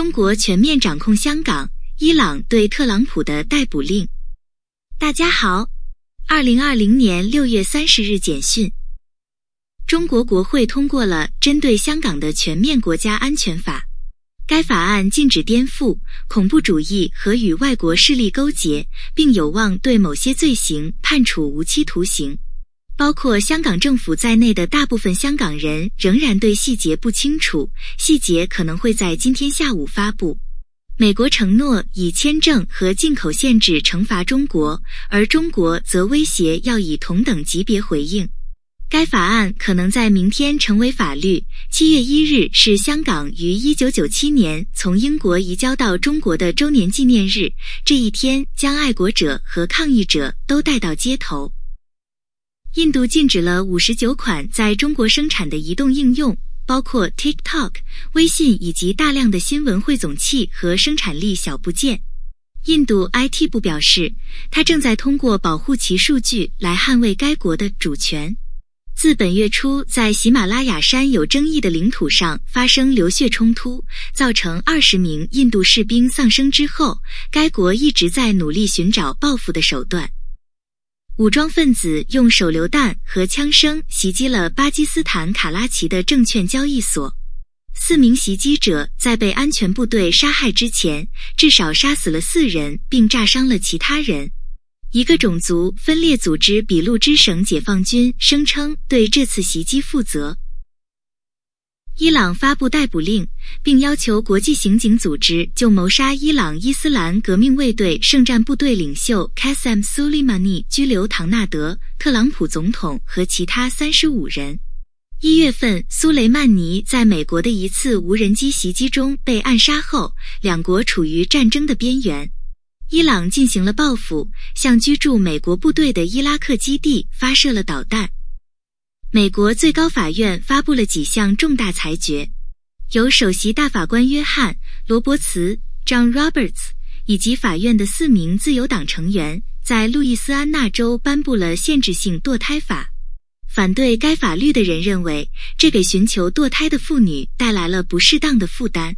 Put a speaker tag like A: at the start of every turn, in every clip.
A: 中国全面掌控香港，伊朗对特朗普的逮捕令。大家好，二零二零年六月三十日简讯：中国国会通过了针对香港的全面国家安全法。该法案禁止颠覆、恐怖主义和与外国势力勾结，并有望对某些罪行判处无期徒刑。包括香港政府在内的大部分香港人仍然对细节不清楚，细节可能会在今天下午发布。美国承诺以签证和进口限制惩罚中国，而中国则威胁要以同等级别回应。该法案可能在明天成为法律。七月一日是香港于一九九七年从英国移交到中国的周年纪念日，这一天将爱国者和抗议者都带到街头。印度禁止了五十九款在中国生产的移动应用，包括 TikTok、微信以及大量的新闻汇总器和生产力小部件。印度 IT 部表示，它正在通过保护其数据来捍卫该国的主权。自本月初在喜马拉雅山有争议的领土上发生流血冲突，造成二十名印度士兵丧生之后，该国一直在努力寻找报复的手段。武装分子用手榴弹和枪声袭击了巴基斯坦卡拉奇的证券交易所。四名袭击者在被安全部队杀害之前，至少杀死了四人，并炸伤了其他人。一个种族分裂组织俾路支省解放军声称对这次袭击负责。伊朗发布逮捕令，并要求国际刑警组织就谋杀伊朗伊斯兰革命卫队圣战部队领袖 Qasem Soleimani 拘留唐纳德·特朗普总统和其他三十五人。一月份，苏雷曼尼在美国的一次无人机袭击中被暗杀后，两国处于战争的边缘。伊朗进行了报复，向居住美国部队的伊拉克基地发射了导弹。美国最高法院发布了几项重大裁决，由首席大法官约翰·罗伯茨 （John Roberts） 以及法院的四名自由党成员在路易斯安那州颁布了限制性堕胎法。反对该法律的人认为，这给寻求堕胎的妇女带来了不适当的负担。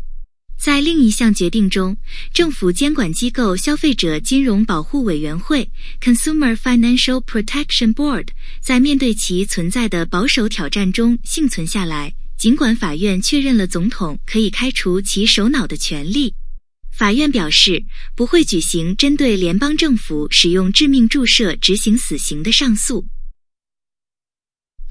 A: 在另一项决定中，政府监管机构消费者金融保护委员会 （Consumer Financial Protection Board） 在面对其存在的保守挑战中幸存下来。尽管法院确认了总统可以开除其首脑的权利，法院表示不会举行针对联邦政府使用致命注射执行死刑的上诉。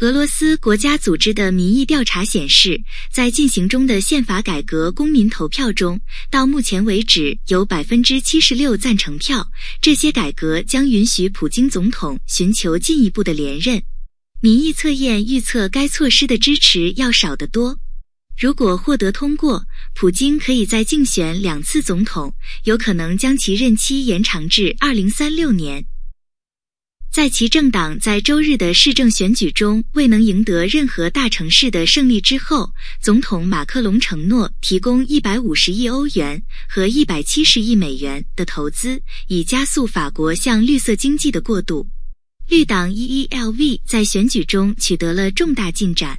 A: 俄罗斯国家组织的民意调查显示，在进行中的宪法改革公民投票中，到目前为止有百分之七十六赞成票。这些改革将允许普京总统寻求进一步的连任。民意测验预测该措施的支持要少得多。如果获得通过，普京可以再竞选两次总统，有可能将其任期延长至二零三六年。在其政党在周日的市政选举中未能赢得任何大城市的胜利之后，总统马克龙承诺提供一百五十亿欧元和一百七十亿美元的投资，以加速法国向绿色经济的过渡。绿党 EELV 在选举中取得了重大进展。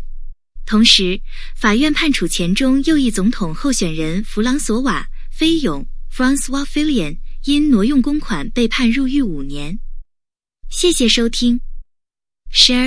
A: 同时，法院判处前中右翼总统候选人弗朗索瓦·菲永 （François Fillon） 因挪用公款被判入狱五年。谢谢收听。时而